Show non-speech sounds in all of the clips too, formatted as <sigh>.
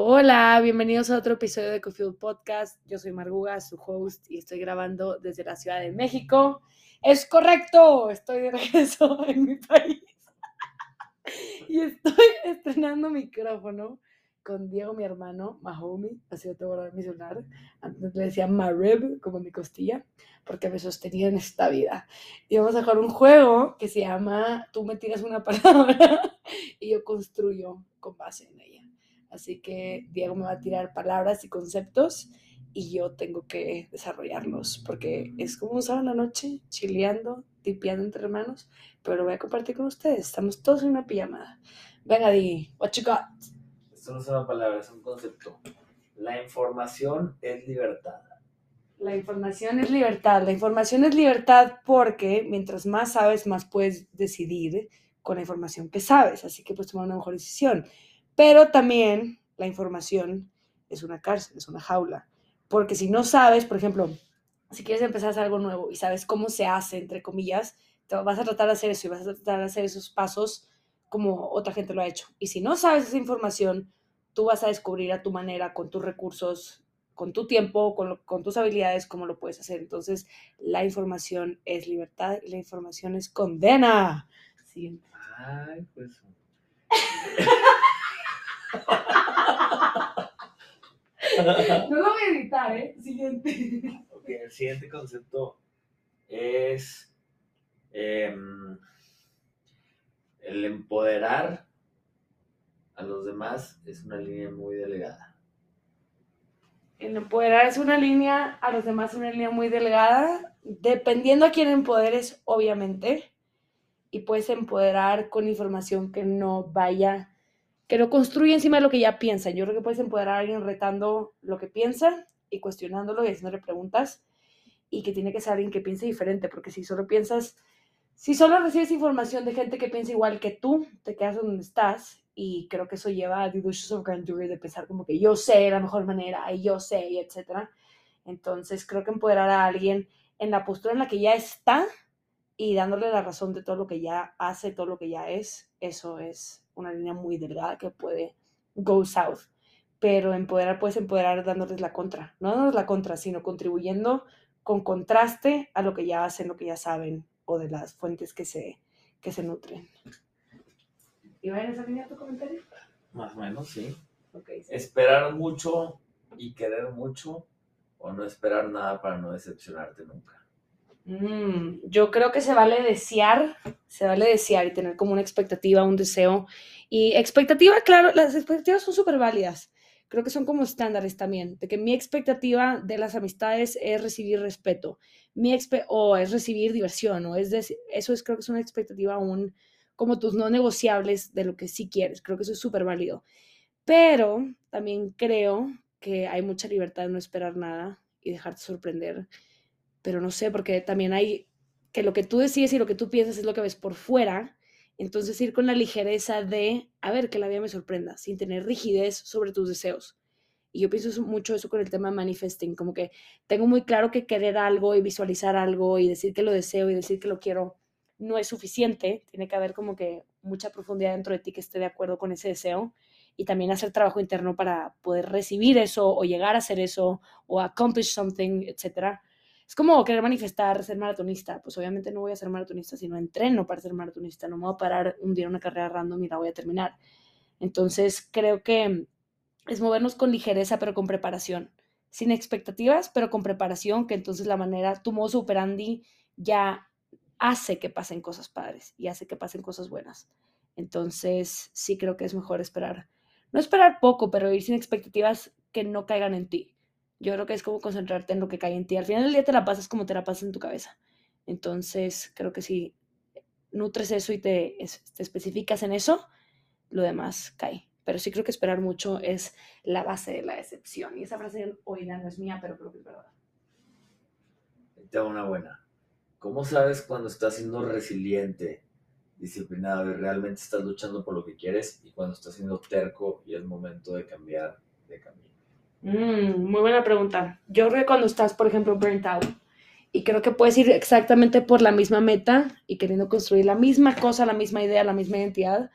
Hola, bienvenidos a otro episodio de Cofield Podcast. Yo soy Marguga, su host, y estoy grabando desde la Ciudad de México. Es correcto, estoy de regreso <laughs> en mi país. y estoy estrenando micrófono con Diego, mi hermano, Mahomi, así te voy a mi celular. Antes le decía Marib, como mi costilla, porque me sostenía en esta vida. Y vamos a jugar un juego que se llama Tú me tiras una <laughs> palabra y yo construyo con base en ella. Así que Diego me va a tirar palabras y conceptos y yo tengo que desarrollarlos porque es como un sábado en la noche, chileando, tipeando entre hermanos, pero lo voy a compartir con ustedes. Estamos todos en una pijamada. Venga, Di, what you got? Esto no es una palabra, es un concepto. La información es libertad. La información es libertad. La información es libertad porque mientras más sabes, más puedes decidir con la información que sabes. Así que puedes tomar una mejor decisión. Pero también la información es una cárcel, es una jaula. Porque si no sabes, por ejemplo, si quieres empezar a hacer algo nuevo y sabes cómo se hace, entre comillas, te vas a tratar de hacer eso y vas a tratar de hacer esos pasos como otra gente lo ha hecho. Y si no sabes esa información, tú vas a descubrir a tu manera, con tus recursos, con tu tiempo, con, con tus habilidades, cómo lo puedes hacer. Entonces, la información es libertad y la información es condena. Siguiente. Ay, pues. <laughs> No lo voy a editar, ¿eh? Siguiente. Ok, el siguiente concepto es em, el empoderar a los demás es una línea muy delgada. El empoderar es una línea, a los demás es una línea muy delgada, dependiendo a quién empoderes, obviamente, y puedes empoderar con información que no vaya que no construye encima de lo que ya piensa. Yo creo que puedes empoderar a alguien retando lo que piensa y cuestionándolo y haciéndole preguntas y que tiene que ser alguien que piense diferente, porque si solo piensas, si solo recibes información de gente que piensa igual que tú, te quedas donde estás y creo que eso lleva a delusions of grandeur de pensar como que yo sé la mejor manera y yo sé, y etcétera. Entonces creo que empoderar a alguien en la postura en la que ya está y dándole la razón de todo lo que ya hace, todo lo que ya es, eso es una línea muy delgada que puede go south. Pero empoderar, puedes empoderar dándoles la contra, no dándoles la contra, sino contribuyendo con contraste a lo que ya hacen, lo que ya saben, o de las fuentes que se, que se nutren. ¿Iba en esa línea tu comentario? Más o menos, sí. Okay, sí. Esperar mucho y querer mucho o no esperar nada para no decepcionarte nunca. Mm, yo creo que se vale desear, se vale desear y tener como una expectativa, un deseo. Y expectativa, claro, las expectativas son súper válidas. Creo que son como estándares también, de que mi expectativa de las amistades es recibir respeto, mi expe o es recibir diversión, o es eso es creo que es una expectativa aún como tus no negociables de lo que sí quieres. Creo que eso es súper válido. Pero también creo que hay mucha libertad de no esperar nada y dejarte sorprender pero no sé, porque también hay que lo que tú decides y lo que tú piensas es lo que ves por fuera. Entonces ir con la ligereza de, a ver, que la vida me sorprenda, sin tener rigidez sobre tus deseos. Y yo pienso mucho eso con el tema de manifesting, como que tengo muy claro que querer algo y visualizar algo y decir que lo deseo y decir que lo quiero no es suficiente. Tiene que haber como que mucha profundidad dentro de ti que esté de acuerdo con ese deseo y también hacer trabajo interno para poder recibir eso o llegar a hacer eso o accomplish something, etcétera es como querer manifestar ser maratonista. Pues obviamente no voy a ser maratonista si no entreno para ser maratonista. No me voy a parar un día en una carrera random y la voy a terminar. Entonces creo que es movernos con ligereza, pero con preparación. Sin expectativas, pero con preparación, que entonces la manera, tu modo operandi ya hace que pasen cosas padres y hace que pasen cosas buenas. Entonces sí creo que es mejor esperar. No esperar poco, pero ir sin expectativas que no caigan en ti. Yo creo que es como concentrarte en lo que cae en ti. Al final del día te la pasas como te la pasas en tu cabeza. Entonces, creo que si nutres eso y te, te especificas en eso, lo demás cae. Pero sí creo que esperar mucho es la base de la decepción. Y esa frase hoy no es mía, pero creo que es verdad. Te una buena. ¿Cómo sabes cuando estás siendo resiliente, disciplinado y realmente estás luchando por lo que quieres y cuando estás siendo terco y es momento de cambiar de camino? Mm, muy buena pregunta. Yo creo que cuando estás, por ejemplo, burnt out, y creo que puedes ir exactamente por la misma meta y queriendo construir la misma cosa, la misma idea, la misma identidad,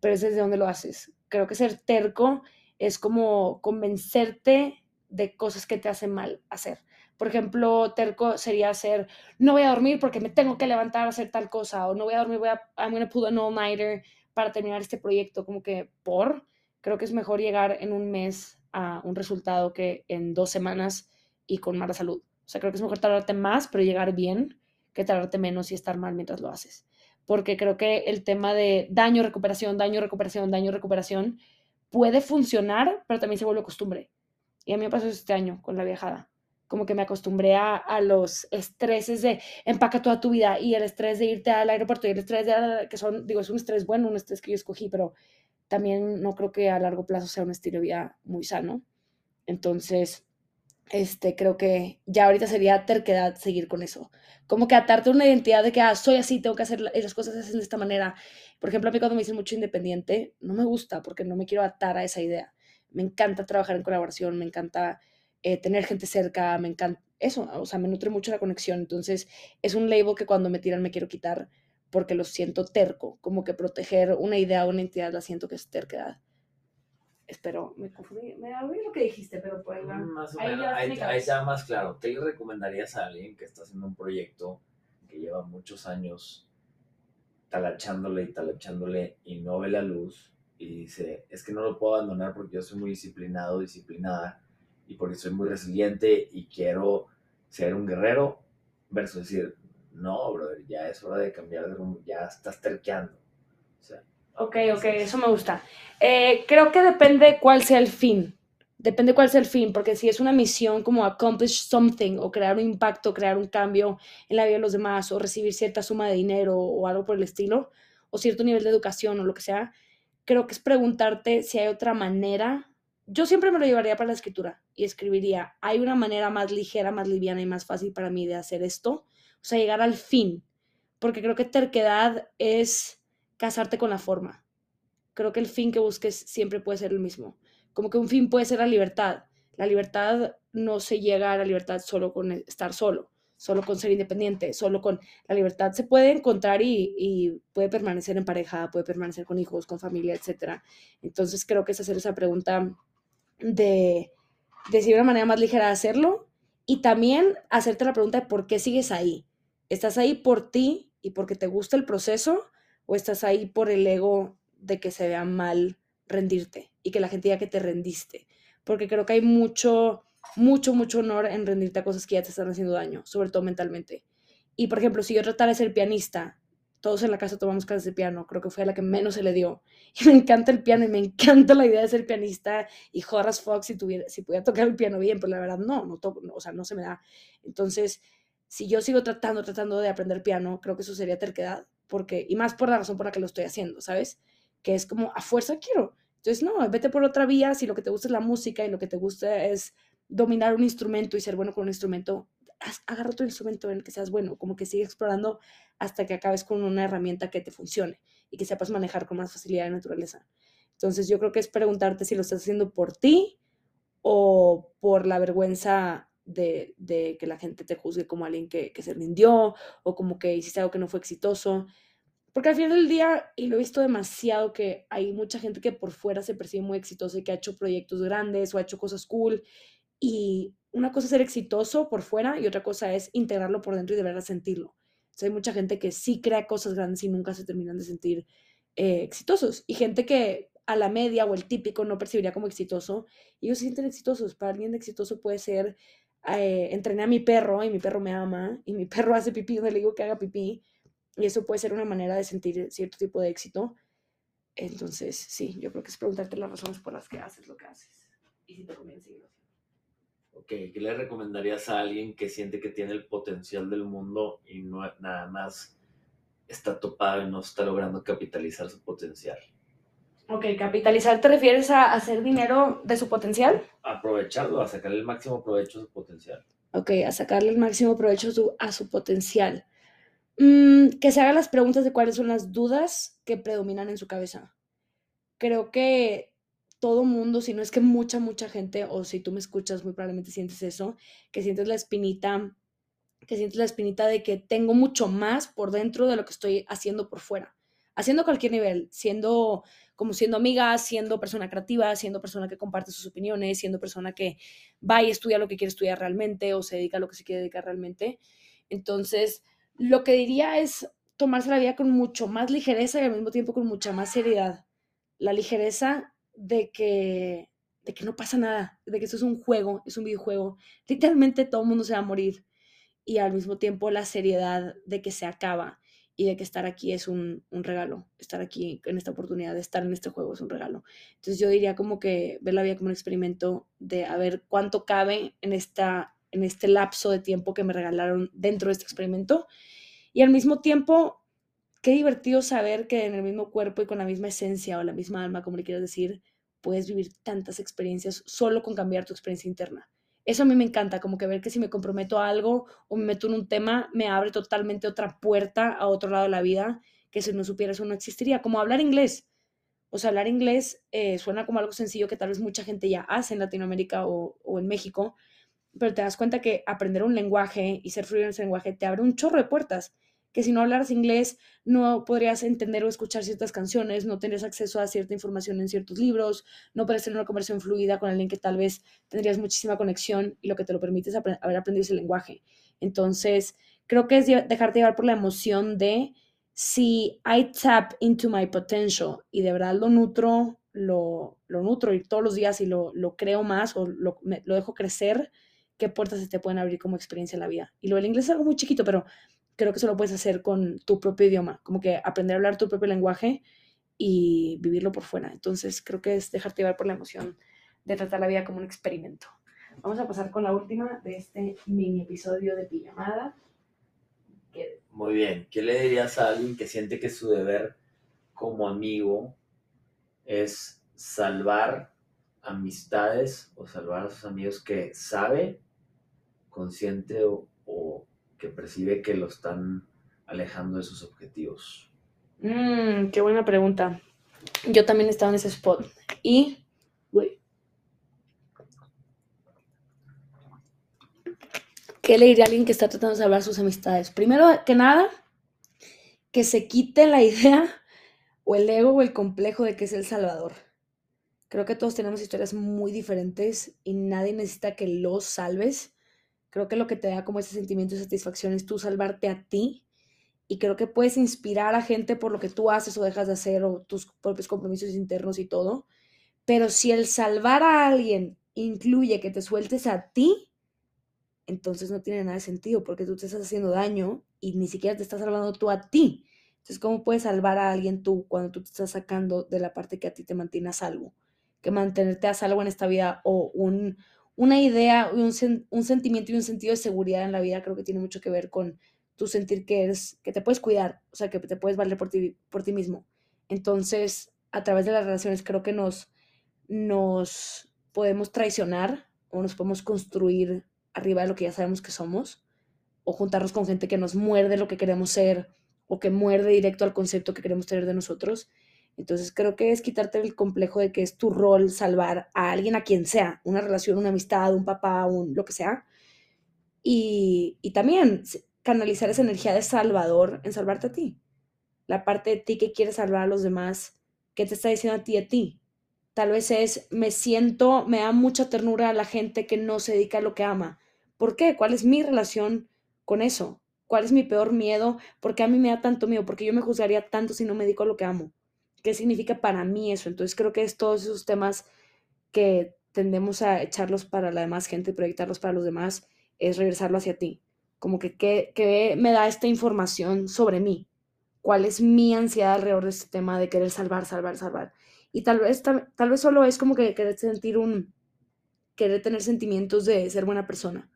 pero es desde donde lo haces. Creo que ser terco es como convencerte de cosas que te hacen mal hacer. Por ejemplo, terco sería hacer, no voy a dormir porque me tengo que levantar a hacer tal cosa, o no voy a dormir, voy a, I'm going to pull an all-nighter para terminar este proyecto, como que por, creo que es mejor llegar en un mes a un resultado que en dos semanas y con mala salud. O sea, creo que es mejor tardarte más, pero llegar bien, que tardarte menos y estar mal mientras lo haces. Porque creo que el tema de daño, recuperación, daño, recuperación, daño, recuperación, puede funcionar, pero también se vuelve costumbre. Y a mí me pasó este año con la viajada como que me acostumbré a, los estreses de empaca toda tu vida y el estrés de irte al aeropuerto y el estrés de, que son, digo, es un estrés bueno, un estrés que yo escogí, pero también no creo que a largo plazo sea un estilo de vida muy sano. Entonces, este, creo que ya ahorita sería terquedad seguir con eso. Como que atarte una identidad de que, ah, soy así, tengo que hacer las cosas de esta manera. Por ejemplo, a mí cuando me dicen mucho independiente, no me gusta porque no me quiero atar a esa idea. Me encanta trabajar en colaboración, me encanta eh, tener gente cerca, me encanta eso, o sea, me nutre mucho la conexión. Entonces, es un label que cuando me tiran me quiero quitar porque lo siento terco, como que proteger una idea o una entidad la siento que es terquedad. Espero, me confundí, me olvidé lo que dijiste, pero pues ahí Más o menos, ahí, ahí está más claro. ¿Qué le recomendarías a alguien que está haciendo un proyecto que lleva muchos años talachándole y talachándole y no ve la luz y dice, es que no lo puedo abandonar porque yo soy muy disciplinado, disciplinada y porque soy muy resiliente y quiero ser un guerrero, versus decir, no, brother, ya es hora de cambiar de rumbo, ya estás terqueando. ok, ok, eso me gusta. Eh, creo que depende cuál sea el fin. Depende cuál sea el fin, porque si es una misión como accomplish something o crear un impacto, crear un cambio en la vida de los demás o recibir cierta suma de dinero o algo por el estilo, o cierto nivel de educación o lo que sea, creo que es preguntarte si hay otra manera yo siempre me lo llevaría para la escritura y escribiría, hay una manera más ligera, más liviana y más fácil para mí de hacer esto, o sea, llegar al fin, porque creo que terquedad es casarte con la forma. Creo que el fin que busques siempre puede ser el mismo. Como que un fin puede ser la libertad. La libertad no se llega a la libertad solo con estar solo, solo con ser independiente, solo con la libertad se puede encontrar y, y puede permanecer en pareja, puede permanecer con hijos, con familia, etc. Entonces creo que es hacer esa pregunta de decir una manera más ligera de hacerlo y también hacerte la pregunta de por qué sigues ahí. ¿Estás ahí por ti y porque te gusta el proceso o estás ahí por el ego de que se vea mal rendirte y que la gente diga que te rendiste? Porque creo que hay mucho, mucho, mucho honor en rendirte a cosas que ya te están haciendo daño, sobre todo mentalmente. Y por ejemplo, si yo tratara de ser pianista todos en la casa tomamos clases de piano, creo que fue a la que menos se le dio. <laughs> Y me encanta el piano y me encanta la idea de ser pianista y Horace Fox si, tuviera, si pudiera tocar el piano bien, pero la verdad no, no, toco, o sea, no se me da. Entonces, si yo sigo tratando, tratando de aprender piano, creo que eso sería terquedad, porque, y más por la razón por la que lo estoy haciendo, ¿sabes? Que es como, a fuerza quiero. Entonces, no, vete por otra vía, si lo que te gusta es la música y lo que te gusta es dominar un instrumento y ser bueno con un instrumento, agarra tu instrumento en el que seas bueno, como que sigue explorando hasta que acabes con una herramienta que te funcione y que sepas manejar con más facilidad de naturaleza. Entonces yo creo que es preguntarte si lo estás haciendo por ti o por la vergüenza de, que la gente te juzgue como alguien que, se rindió o como que hiciste algo que no fue exitoso. Porque al final del día, y lo he visto demasiado, que hay mucha gente que por fuera se percibe muy exitosa y que ha hecho proyectos grandes o ha hecho cosas cool y una cosa es ser exitoso por fuera y otra cosa es integrarlo por dentro y de verdad sentirlo. hay mucha gente que sí crea cosas grandes y nunca se terminan de sentir eh, exitosos. Y gente que a la media o el típico no percibiría como exitoso, ellos se sienten exitosos. Para alguien exitoso puede ser, eh, entrené a mi perro y mi perro me ama, y mi <laughs> perro hace pipí donde le digo que haga pipí, y eso puede ser una manera de sentir cierto tipo de éxito. Entonces, sí, yo creo que es preguntarte las razones por las que haces lo que haces. Y si te seguirlo. ¿qué le recomendarías a alguien que siente que tiene el potencial del mundo y no nada más está topado y no está logrando capitalizar su potencial? Ok, capitalizar te refieres a hacer dinero de su potencial? Aprovecharlo, a sacarle el máximo provecho a su potencial. Ok, a sacarle el máximo provecho a su, potencial. Mm, que se haga las preguntas de cuáles son las dudas que predominan en su cabeza. Creo que todo mundo, si no es que mucha, mucha gente, o si tú me escuchas, muy probablemente sientes eso, que sientes la espinita, que sientes la espinita de que tengo mucho más por dentro de lo que estoy haciendo por fuera. Haciendo cualquier nivel, siendo como siendo amiga, siendo persona creativa, siendo persona que comparte sus opiniones, siendo persona que va y estudia lo que quiere estudiar realmente o se dedica a lo que se quiere dedicar realmente. Entonces, lo que diría es tomarse la vida con mucho más ligereza y al mismo tiempo con mucha más seriedad. La ligereza de que, de que no pasa nada, de que esto es un juego, es un videojuego. Literalmente todo el mundo se va a morir. Y al mismo tiempo la seriedad de que se acaba y de que estar aquí es un, regalo, estar aquí en esta oportunidad de estar en este juego es un regalo. Entonces yo diría como que ver la vida como un experimento de a ver cuánto cabe en, esta, en este lapso de tiempo que me regalaron dentro de este experimento. Y al mismo tiempo, qué divertido saber que en el mismo cuerpo y con la misma esencia o la misma alma, como le quieras decir, puedes vivir tantas experiencias solo con cambiar tu experiencia interna. Eso a mí me encanta, como que ver que si me comprometo a algo o me meto en un tema, me abre totalmente otra puerta a otro lado de la vida que si no supiera eso no existiría, como hablar inglés. O sea, hablar inglés eh, suena como algo sencillo que tal vez mucha gente ya hace en Latinoamérica o, en México, pero te das cuenta que aprender un lenguaje y ser fluido en ese lenguaje te abre un chorro de puertas que si no hablaras inglés no podrías entender o escuchar ciertas canciones, no tendrías acceso a cierta información en ciertos libros, no podrías tener una conversación fluida con alguien que tal vez tendrías muchísima conexión y lo que te lo permite es haber aprendido ese lenguaje. Entonces, creo que es dejarte llevar por la emoción de si I tap into my potential y de verdad lo nutro, lo, lo nutro y todos los días y lo, lo creo más o lo, lo dejo crecer, qué puertas se te pueden abrir como experiencia en la vida. Y lo del inglés es algo muy chiquito, pero creo que eso lo puedes hacer con tu propio idioma, como que aprender a hablar tu propio lenguaje y vivirlo por fuera. Entonces creo que es dejarte llevar por la emoción de tratar la vida como un experimento. Vamos a pasar con la última de este mini episodio de pijamada. Muy bien, ¿qué le dirías a alguien que siente que su deber como amigo es salvar amistades o salvar a sus amigos que sabe, consciente o, que percibe que lo están alejando de sus objetivos? Mm, qué buena pregunta. Yo también estaba en ese spot. Y, güey, ¿qué le diría a alguien que está tratando de salvar sus amistades? Primero que nada, que se quite la idea o el ego o el complejo de que es el salvador. Creo que todos tenemos historias muy diferentes y nadie necesita que los salves Creo que lo que te da como ese sentimiento de satisfacción es tú salvarte a ti y creo que puedes inspirar a gente por lo que tú haces o dejas de hacer o tus propios compromisos internos y todo. Pero si el salvar a alguien incluye que te sueltes a ti, entonces no tiene nada de sentido porque tú te estás haciendo daño y ni siquiera te estás salvando tú a ti. Entonces, ¿cómo puedes salvar a alguien tú cuando tú te estás sacando de la parte que a ti te mantiene a salvo? Que mantenerte a salvo en esta vida o un, una idea, un, un sentimiento y un sentido de seguridad en la vida creo que tiene mucho que ver con tu sentir que eres, que te puedes cuidar, o sea, que te puedes valer por ti, por ti mismo. Entonces, a través de las relaciones creo que nos, nos podemos traicionar o nos podemos construir arriba de lo que ya sabemos que somos, o juntarnos con gente que nos muerde lo que queremos ser, o que muerde directo al concepto que queremos tener de nosotros. Entonces creo que es quitarte el complejo de que es tu rol salvar a alguien, a quien sea, una relación, una amistad, un papá, un lo que sea. Y, y también canalizar esa energía de salvador en salvarte a ti. La parte de ti que quiere salvar a los demás, ¿qué te está diciendo a ti a ti? Tal vez es, me siento, me da mucha ternura a la gente que no se dedica a lo que ama. ¿Por qué? ¿Cuál es mi relación con eso? ¿Cuál es mi peor miedo? ¿Por qué a mí me da tanto miedo? Porque yo me juzgaría tanto si no me dedico a lo que amo qué significa para mí eso. Entonces creo que es todos esos temas que tendemos a echarlos para la demás gente, proyectarlos para los demás, es regresarlo hacia ti. Como que qué, me da esta información sobre mí, cuál es mi ansiedad alrededor de este tema de querer salvar, salvar, salvar. Y tal vez, tal, tal vez solo es como que querer sentir un, querer tener sentimientos de ser buena persona.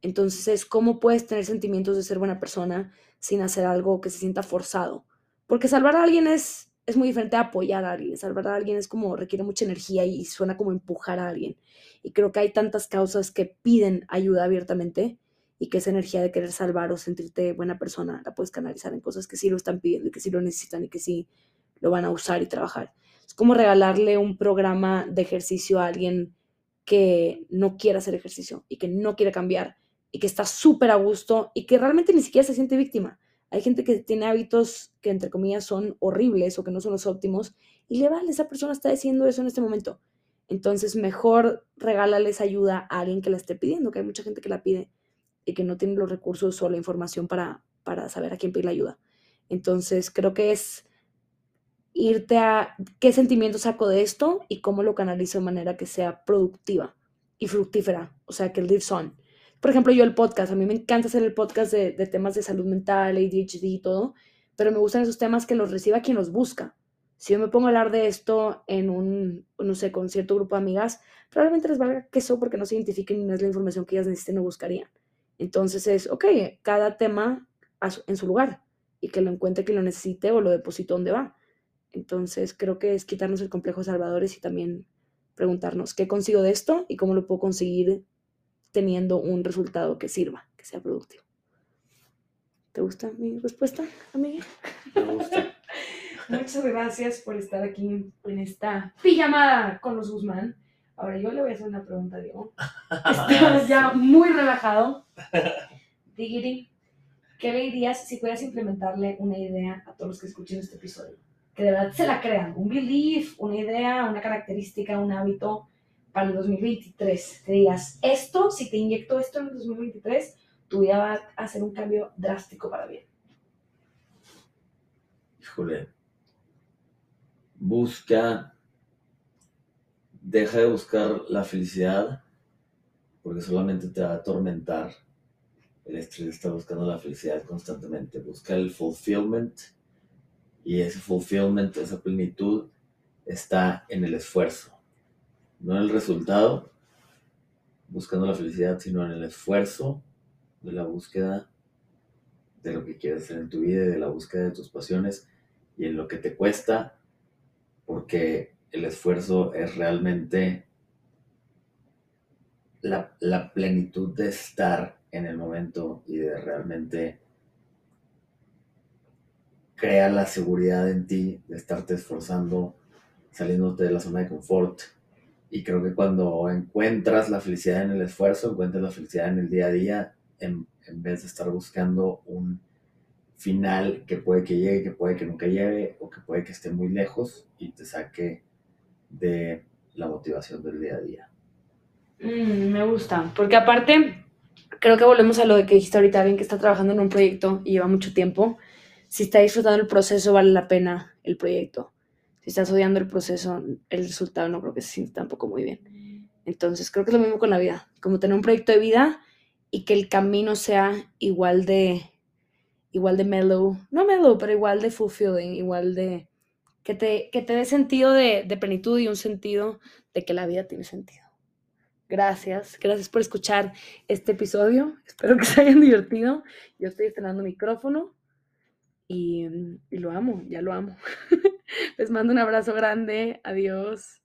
Entonces, ¿cómo puedes tener sentimientos de ser buena persona sin hacer algo que se sienta forzado? Porque salvar a alguien es, es muy diferente apoyar a alguien. Salvar a alguien es como requiere mucha energía y suena como empujar a alguien. Y creo que hay tantas causas que piden ayuda abiertamente y que esa energía de querer salvar o sentirte buena persona la puedes canalizar en cosas que sí lo están pidiendo y que sí lo necesitan y que sí lo van a usar y trabajar. Es como regalarle un programa de ejercicio a alguien que no quiere hacer ejercicio y que no quiere cambiar y que está súper a gusto y que realmente ni siquiera se siente víctima Hay gente que tiene hábitos que entre comillas son horribles o que no son los óptimos y le vale, esa persona está diciendo eso en este momento. Entonces, mejor regálales ayuda a alguien que la esté pidiendo, que hay mucha gente que la pide y que no tiene los recursos o la información para, para saber a quién pedir la ayuda. Entonces, creo que es irte a qué sentimiento saco de esto y cómo lo canalizo de manera que sea productiva y fructífera, o sea, que el live on. Por ejemplo, yo el podcast, a mí me encanta hacer el podcast de, de temas de salud mental, ADHD y todo, pero me gustan esos temas que los reciba quien los busca. Si yo me pongo a hablar de esto en un, no sé, con cierto grupo de amigas, probablemente les valga queso porque no se identifiquen y no es la información que ellas necesiten o buscarían. Entonces es, ok, cada tema en su lugar y que lo encuentre quien lo necesite o lo deposite donde va. Entonces creo que es quitarnos el complejo de salvadores y también preguntarnos qué consigo de esto y cómo lo puedo conseguir teniendo un resultado que sirva, que sea productivo. ¿Te gusta mi respuesta, amiga? Me gusta. <laughs> Muchas gracias por estar aquí en esta pijamada con los Guzmán. Ahora yo le voy a hacer una pregunta a Diego. <laughs> Estás ya muy relajado. Diggity, ¿qué le dirías si pudieras implementarle una idea a todos los que escuchen este episodio? Que de verdad se la crean, un belief, una idea, una característica, un hábito para el 2023. Te digas, esto, si te inyecto esto en el 2023, tu vida va a hacer un cambio drástico para bien. Híjole. Busca. Deja de buscar la felicidad porque solamente te va a atormentar el estrés estar buscando la felicidad constantemente. Busca el fulfillment y ese fulfillment, esa plenitud está en el esfuerzo, no en el resultado, buscando la felicidad, sino en el esfuerzo de la búsqueda de lo que quieres hacer en tu vida, de la búsqueda de tus pasiones y en lo que te cuesta, porque el esfuerzo es realmente la, la plenitud de estar en el momento y de realmente crear la seguridad en ti, de estarte esforzando, saliéndote de la zona de confort. Y creo que cuando encuentras la felicidad en el esfuerzo, encuentras la felicidad en el día a día, en, en vez de estar buscando un final que puede que llegue, que puede que nunca llegue, o que puede que esté muy lejos y te saque de la motivación del día a día. Mm, me gusta, porque aparte, creo que volvemos a lo que dijiste ahorita, alguien que está trabajando en un proyecto y lleva mucho tiempo. Si está disfrutando el proceso, vale la pena el proyecto. Si estás odiando el proceso, el resultado no creo que se sienta tampoco muy bien. Entonces, creo que es lo mismo con la vida. Como tener un proyecto de vida y que el camino sea igual de igual de mellow, no mellow, pero igual de fulfilling, igual de que te, que te dé sentido de, de plenitud y un sentido de que la vida tiene sentido. Gracias, gracias por escuchar este episodio. Espero que se hayan <laughs> divertido. Yo estoy estrenando micrófono y, y lo amo, ya lo amo. <laughs> Les mando un abrazo grande. Adiós.